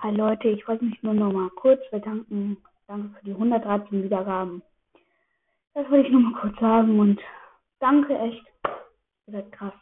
Hi Leute, ich wollte mich nur noch mal kurz bedanken. Danke für die 113 Wiedergaben. Das wollte ich nur mal kurz sagen und danke echt. Ihr seid krass.